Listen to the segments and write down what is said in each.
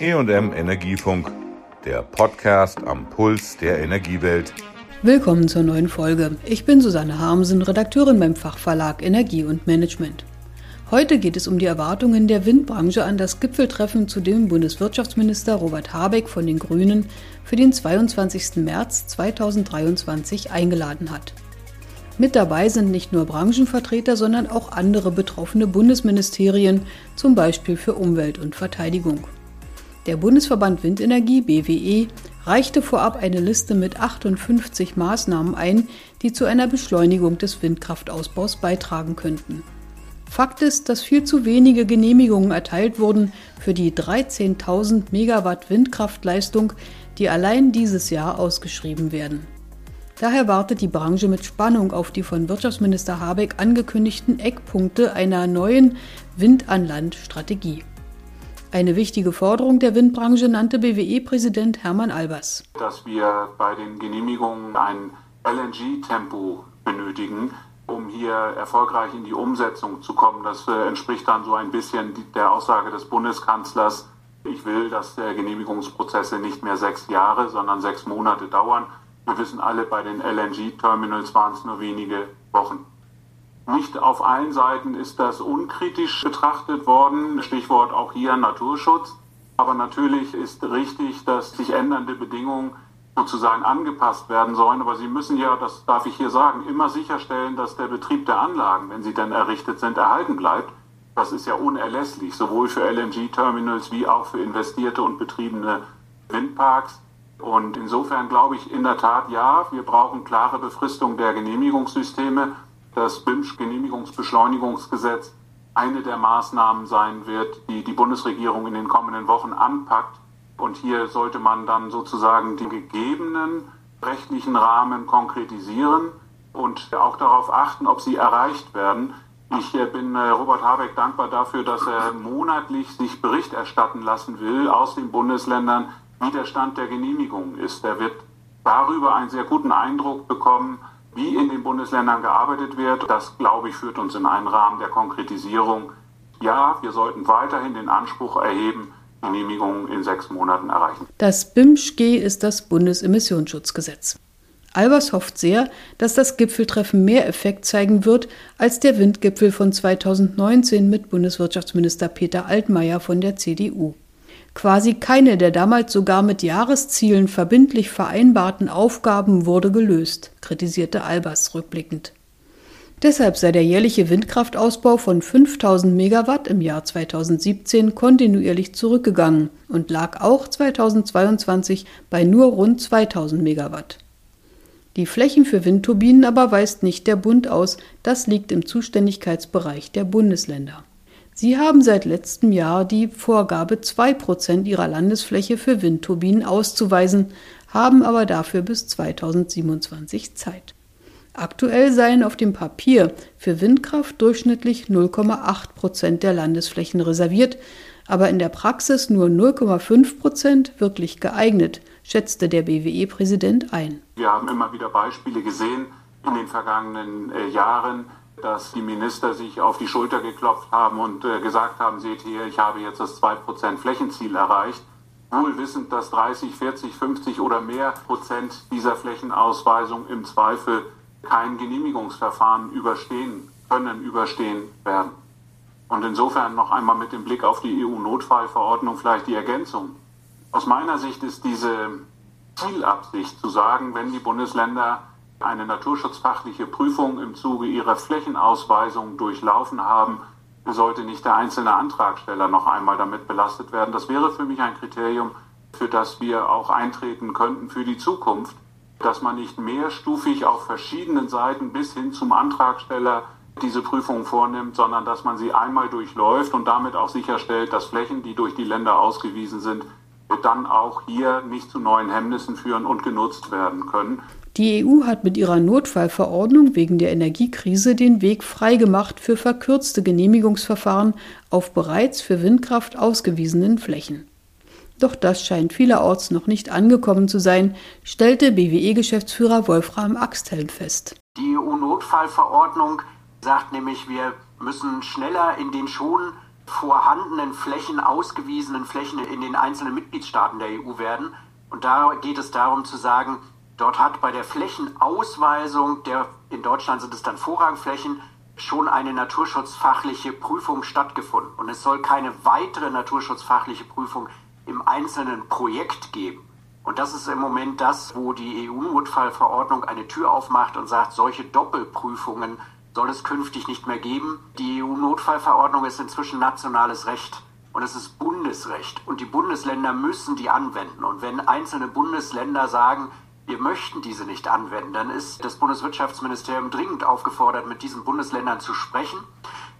EM Energiefunk, der Podcast am Puls der Energiewelt. Willkommen zur neuen Folge. Ich bin Susanne Harmsen, Redakteurin beim Fachverlag Energie und Management. Heute geht es um die Erwartungen der Windbranche an das Gipfeltreffen, zu dem Bundeswirtschaftsminister Robert Habeck von den Grünen für den 22. März 2023 eingeladen hat. Mit dabei sind nicht nur Branchenvertreter, sondern auch andere betroffene Bundesministerien, zum Beispiel für Umwelt und Verteidigung. Der Bundesverband Windenergie BWE reichte vorab eine Liste mit 58 Maßnahmen ein, die zu einer Beschleunigung des Windkraftausbaus beitragen könnten. Fakt ist, dass viel zu wenige Genehmigungen erteilt wurden für die 13.000 Megawatt Windkraftleistung, die allein dieses Jahr ausgeschrieben werden. Daher wartet die Branche mit Spannung auf die von Wirtschaftsminister Habeck angekündigten Eckpunkte einer neuen Wind an Land Strategie. Eine wichtige Forderung der Windbranche nannte BWE-Präsident Hermann Albers. Dass wir bei den Genehmigungen ein LNG-Tempo benötigen, um hier erfolgreich in die Umsetzung zu kommen. Das äh, entspricht dann so ein bisschen der Aussage des Bundeskanzlers, ich will, dass Genehmigungsprozesse nicht mehr sechs Jahre, sondern sechs Monate dauern. Wir wissen alle, bei den LNG-Terminals waren es nur wenige Wochen. Nicht auf allen Seiten ist das unkritisch betrachtet worden. Stichwort auch hier Naturschutz. Aber natürlich ist richtig, dass sich ändernde Bedingungen sozusagen angepasst werden sollen. Aber sie müssen ja, das darf ich hier sagen, immer sicherstellen, dass der Betrieb der Anlagen, wenn sie denn errichtet sind, erhalten bleibt. Das ist ja unerlässlich, sowohl für LNG-Terminals wie auch für investierte und betriebene Windparks. Und insofern glaube ich in der Tat, ja, wir brauchen klare Befristung der Genehmigungssysteme das BIMSCH-Genehmigungsbeschleunigungsgesetz eine der Maßnahmen sein wird, die die Bundesregierung in den kommenden Wochen anpackt. Und hier sollte man dann sozusagen den gegebenen rechtlichen Rahmen konkretisieren und auch darauf achten, ob sie erreicht werden. Ich äh, bin äh, Robert Habeck dankbar dafür, dass er monatlich sich Bericht erstatten lassen will aus den Bundesländern, wie der Stand der Genehmigung ist. Er wird darüber einen sehr guten Eindruck bekommen, wie in den Bundesländern gearbeitet wird. Das, glaube ich, führt uns in einen Rahmen der Konkretisierung. Ja, wir sollten weiterhin den Anspruch erheben, Genehmigungen in sechs Monaten erreichen. Das BIMSCG ist das Bundesemissionsschutzgesetz. Albers hofft sehr, dass das Gipfeltreffen mehr Effekt zeigen wird als der Windgipfel von 2019 mit Bundeswirtschaftsminister Peter Altmaier von der CDU. Quasi keine der damals sogar mit Jahreszielen verbindlich vereinbarten Aufgaben wurde gelöst, kritisierte Albers rückblickend. Deshalb sei der jährliche Windkraftausbau von 5000 Megawatt im Jahr 2017 kontinuierlich zurückgegangen und lag auch 2022 bei nur rund 2000 Megawatt. Die Flächen für Windturbinen aber weist nicht der Bund aus, das liegt im Zuständigkeitsbereich der Bundesländer. Sie haben seit letztem Jahr die Vorgabe, zwei Prozent ihrer Landesfläche für Windturbinen auszuweisen, haben aber dafür bis 2027 Zeit. Aktuell seien auf dem Papier für Windkraft durchschnittlich 0,8 Prozent der Landesflächen reserviert, aber in der Praxis nur 0,5 Prozent wirklich geeignet, schätzte der BWE-Präsident ein. Wir haben immer wieder Beispiele gesehen in den vergangenen äh, Jahren, dass die Minister sich auf die Schulter geklopft haben und äh, gesagt haben, seht hier, ich habe jetzt das 2% Flächenziel erreicht. Wohl wissend, dass 30, 40, 50 oder mehr Prozent dieser Flächenausweisung im Zweifel kein Genehmigungsverfahren überstehen können, überstehen werden. Und insofern noch einmal mit dem Blick auf die EU-Notfallverordnung vielleicht die Ergänzung. Aus meiner Sicht ist diese Zielabsicht zu sagen, wenn die Bundesländer eine naturschutzfachliche Prüfung im Zuge ihrer Flächenausweisung durchlaufen haben, sollte nicht der einzelne Antragsteller noch einmal damit belastet werden. Das wäre für mich ein Kriterium, für das wir auch eintreten könnten für die Zukunft, dass man nicht mehrstufig auf verschiedenen Seiten bis hin zum Antragsteller diese Prüfung vornimmt, sondern dass man sie einmal durchläuft und damit auch sicherstellt, dass Flächen, die durch die Länder ausgewiesen sind, dann auch hier nicht zu neuen Hemmnissen führen und genutzt werden können. Die EU hat mit ihrer Notfallverordnung wegen der Energiekrise den Weg freigemacht für verkürzte Genehmigungsverfahren auf bereits für Windkraft ausgewiesenen Flächen. Doch das scheint vielerorts noch nicht angekommen zu sein, stellte BWE-Geschäftsführer Wolfram Axthelm fest. Die EU-Notfallverordnung sagt nämlich, wir müssen schneller in den Schon vorhandenen Flächen, ausgewiesenen Flächen in den einzelnen Mitgliedstaaten der EU werden. Und da geht es darum zu sagen, dort hat bei der Flächenausweisung, der in Deutschland sind es dann Vorrangflächen, schon eine naturschutzfachliche Prüfung stattgefunden. Und es soll keine weitere naturschutzfachliche Prüfung im einzelnen Projekt geben. Und das ist im Moment das, wo die EU-Notfallverordnung eine Tür aufmacht und sagt, solche Doppelprüfungen soll es künftig nicht mehr geben. Die EU-Notfallverordnung ist inzwischen nationales Recht und es ist Bundesrecht. Und die Bundesländer müssen die anwenden. Und wenn einzelne Bundesländer sagen, wir möchten diese nicht anwenden, dann ist das Bundeswirtschaftsministerium dringend aufgefordert, mit diesen Bundesländern zu sprechen.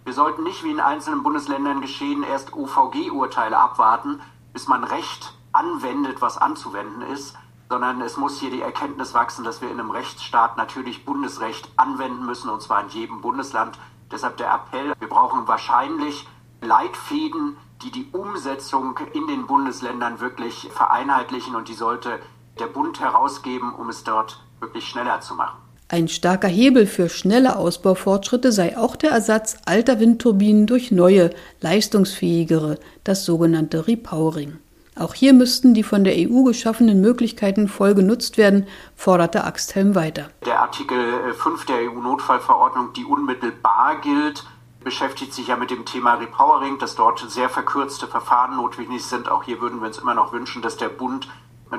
Wir sollten nicht wie in einzelnen Bundesländern geschehen, erst OVG-Urteile abwarten, bis man Recht anwendet, was anzuwenden ist, sondern es muss hier die Erkenntnis wachsen, dass wir in einem Rechtsstaat natürlich Bundesrecht anwenden müssen, und zwar in jedem Bundesland. Deshalb der Appell, wir brauchen wahrscheinlich Leitfäden, die die Umsetzung in den Bundesländern wirklich vereinheitlichen und die sollte der Bund herausgeben, um es dort wirklich schneller zu machen. Ein starker Hebel für schnelle Ausbaufortschritte sei auch der Ersatz alter Windturbinen durch neue, leistungsfähigere, das sogenannte Repowering. Auch hier müssten die von der EU geschaffenen Möglichkeiten voll genutzt werden, forderte Axthelm weiter. Der Artikel 5 der EU-Notfallverordnung, die unmittelbar gilt, beschäftigt sich ja mit dem Thema Repowering, dass dort sehr verkürzte Verfahren notwendig sind. Auch hier würden wir uns immer noch wünschen, dass der Bund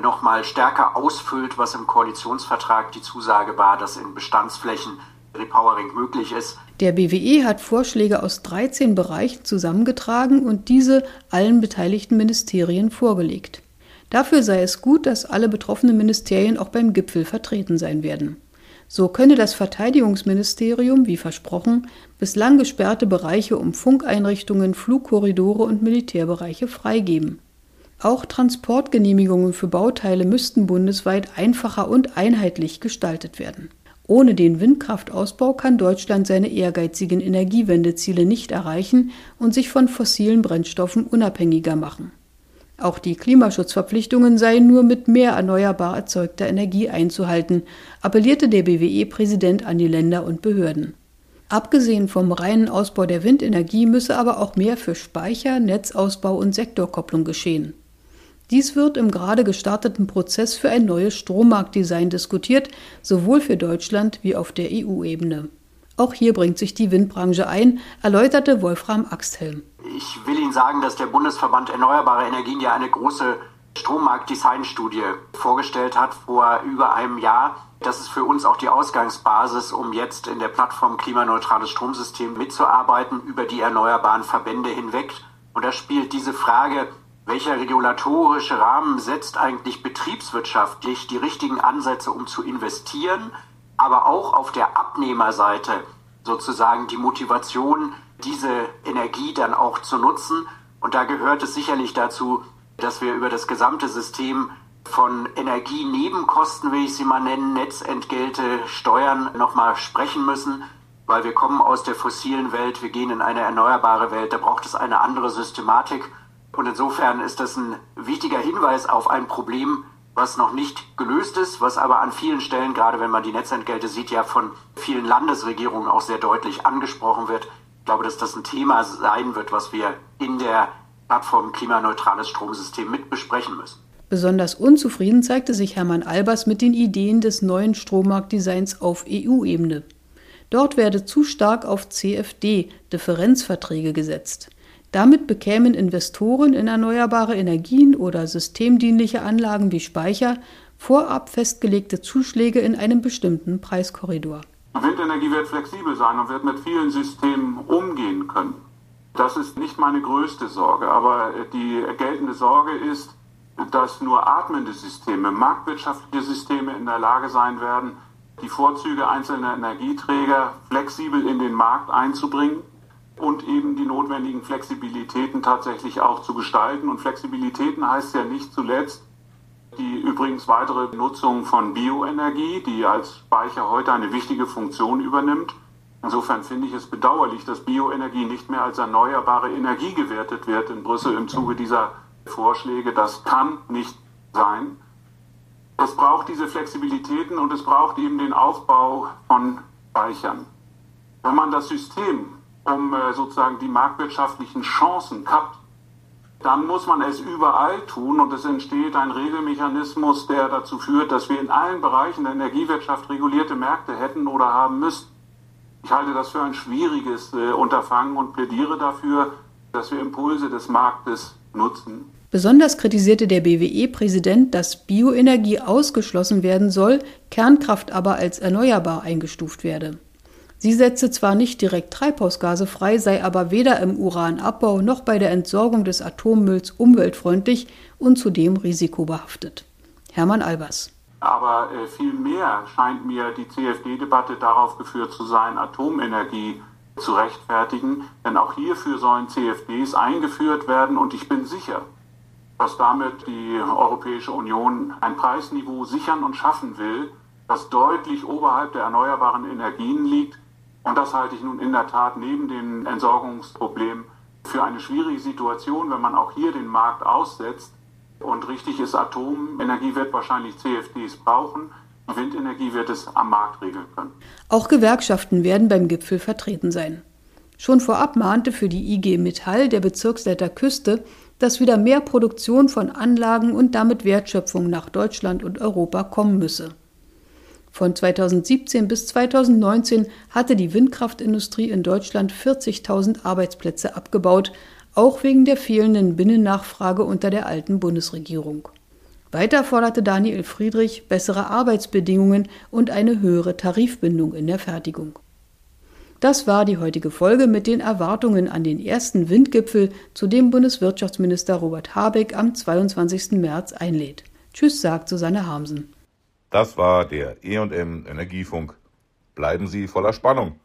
noch mal stärker ausfüllt, was im Koalitionsvertrag die Zusage war, dass in Bestandsflächen Repowering möglich ist. Der BWE hat Vorschläge aus 13 Bereichen zusammengetragen und diese allen beteiligten Ministerien vorgelegt. Dafür sei es gut, dass alle betroffenen Ministerien auch beim Gipfel vertreten sein werden. So könne das Verteidigungsministerium, wie versprochen, bislang gesperrte Bereiche um Funkeinrichtungen, Flugkorridore und Militärbereiche freigeben. Auch Transportgenehmigungen für Bauteile müssten bundesweit einfacher und einheitlich gestaltet werden. Ohne den Windkraftausbau kann Deutschland seine ehrgeizigen Energiewendeziele nicht erreichen und sich von fossilen Brennstoffen unabhängiger machen. Auch die Klimaschutzverpflichtungen seien nur mit mehr erneuerbar erzeugter Energie einzuhalten, appellierte der BWE-Präsident an die Länder und Behörden. Abgesehen vom reinen Ausbau der Windenergie müsse aber auch mehr für Speicher, Netzausbau und Sektorkopplung geschehen. Dies wird im gerade gestarteten Prozess für ein neues Strommarktdesign diskutiert, sowohl für Deutschland wie auf der EU-Ebene. Auch hier bringt sich die Windbranche ein, erläuterte Wolfram Axthelm. Ich will Ihnen sagen, dass der Bundesverband Erneuerbare Energien ja eine große Strommarktdesign-Studie vorgestellt hat vor über einem Jahr. Das ist für uns auch die Ausgangsbasis, um jetzt in der Plattform Klimaneutrales Stromsystem mitzuarbeiten über die erneuerbaren Verbände hinweg. Und da spielt diese Frage, welcher regulatorische Rahmen setzt eigentlich betriebswirtschaftlich die richtigen Ansätze, um zu investieren, aber auch auf der Abnehmerseite sozusagen die Motivation, diese Energie dann auch zu nutzen. Und da gehört es sicherlich dazu, dass wir über das gesamte System von Energienebenkosten, will ich sie mal nennen, Netzentgelte, Steuern nochmal sprechen müssen, weil wir kommen aus der fossilen Welt, wir gehen in eine erneuerbare Welt, da braucht es eine andere Systematik. Und insofern ist das ein wichtiger Hinweis auf ein Problem, was noch nicht gelöst ist, was aber an vielen Stellen, gerade wenn man die Netzentgelte sieht, ja von vielen Landesregierungen auch sehr deutlich angesprochen wird. Ich glaube, dass das ein Thema sein wird, was wir in der Plattform Klimaneutrales Stromsystem mit besprechen müssen. Besonders unzufrieden zeigte sich Hermann Albers mit den Ideen des neuen Strommarktdesigns auf EU-Ebene. Dort werde zu stark auf CFD, Differenzverträge, gesetzt. Damit bekämen Investoren in erneuerbare Energien oder systemdienliche Anlagen wie Speicher vorab festgelegte Zuschläge in einem bestimmten Preiskorridor. Windenergie wird flexibel sein und wird mit vielen Systemen umgehen können. Das ist nicht meine größte Sorge, aber die geltende Sorge ist, dass nur atmende Systeme, marktwirtschaftliche Systeme in der Lage sein werden, die Vorzüge einzelner Energieträger flexibel in den Markt einzubringen und eben die notwendigen Flexibilitäten tatsächlich auch zu gestalten. Und Flexibilitäten heißt ja nicht zuletzt die übrigens weitere Nutzung von Bioenergie, die als Speicher heute eine wichtige Funktion übernimmt. Insofern finde ich es bedauerlich, dass Bioenergie nicht mehr als erneuerbare Energie gewertet wird in Brüssel im Zuge dieser Vorschläge. Das kann nicht sein. Es braucht diese Flexibilitäten und es braucht eben den Aufbau von Speichern. Wenn man das System um äh, sozusagen die marktwirtschaftlichen Chancen kappt, dann muss man es überall tun und es entsteht ein Regelmechanismus, der dazu führt, dass wir in allen Bereichen der Energiewirtschaft regulierte Märkte hätten oder haben müssten. Ich halte das für ein schwieriges äh, Unterfangen und plädiere dafür, dass wir Impulse des Marktes nutzen. Besonders kritisierte der BWE-Präsident, dass Bioenergie ausgeschlossen werden soll, Kernkraft aber als erneuerbar eingestuft werde. Sie setze zwar nicht direkt Treibhausgase frei, sei aber weder im Uranabbau noch bei der Entsorgung des Atommülls umweltfreundlich und zudem risikobehaftet. Hermann Albers. Aber äh, vielmehr scheint mir die CFD-Debatte darauf geführt zu sein, Atomenergie zu rechtfertigen. Denn auch hierfür sollen CFDs eingeführt werden und ich bin sicher, dass damit die Europäische Union ein Preisniveau sichern und schaffen will, das deutlich oberhalb der erneuerbaren Energien liegt und das halte ich nun in der Tat neben dem Entsorgungsproblem für eine schwierige Situation, wenn man auch hier den Markt aussetzt. Und richtig ist, Atomenergie wird wahrscheinlich CFDs brauchen. Windenergie wird es am Markt regeln können. Auch Gewerkschaften werden beim Gipfel vertreten sein. Schon vorab mahnte für die IG Metall der Bezirksleiter Küste, dass wieder mehr Produktion von Anlagen und damit Wertschöpfung nach Deutschland und Europa kommen müsse. Von 2017 bis 2019 hatte die Windkraftindustrie in Deutschland 40.000 Arbeitsplätze abgebaut, auch wegen der fehlenden Binnennachfrage unter der alten Bundesregierung. Weiter forderte Daniel Friedrich bessere Arbeitsbedingungen und eine höhere Tarifbindung in der Fertigung. Das war die heutige Folge mit den Erwartungen an den ersten Windgipfel, zu dem Bundeswirtschaftsminister Robert Habeck am 22. März einlädt. Tschüss, sagt Susanne Harmsen. Das war der EM Energiefunk. Bleiben Sie voller Spannung.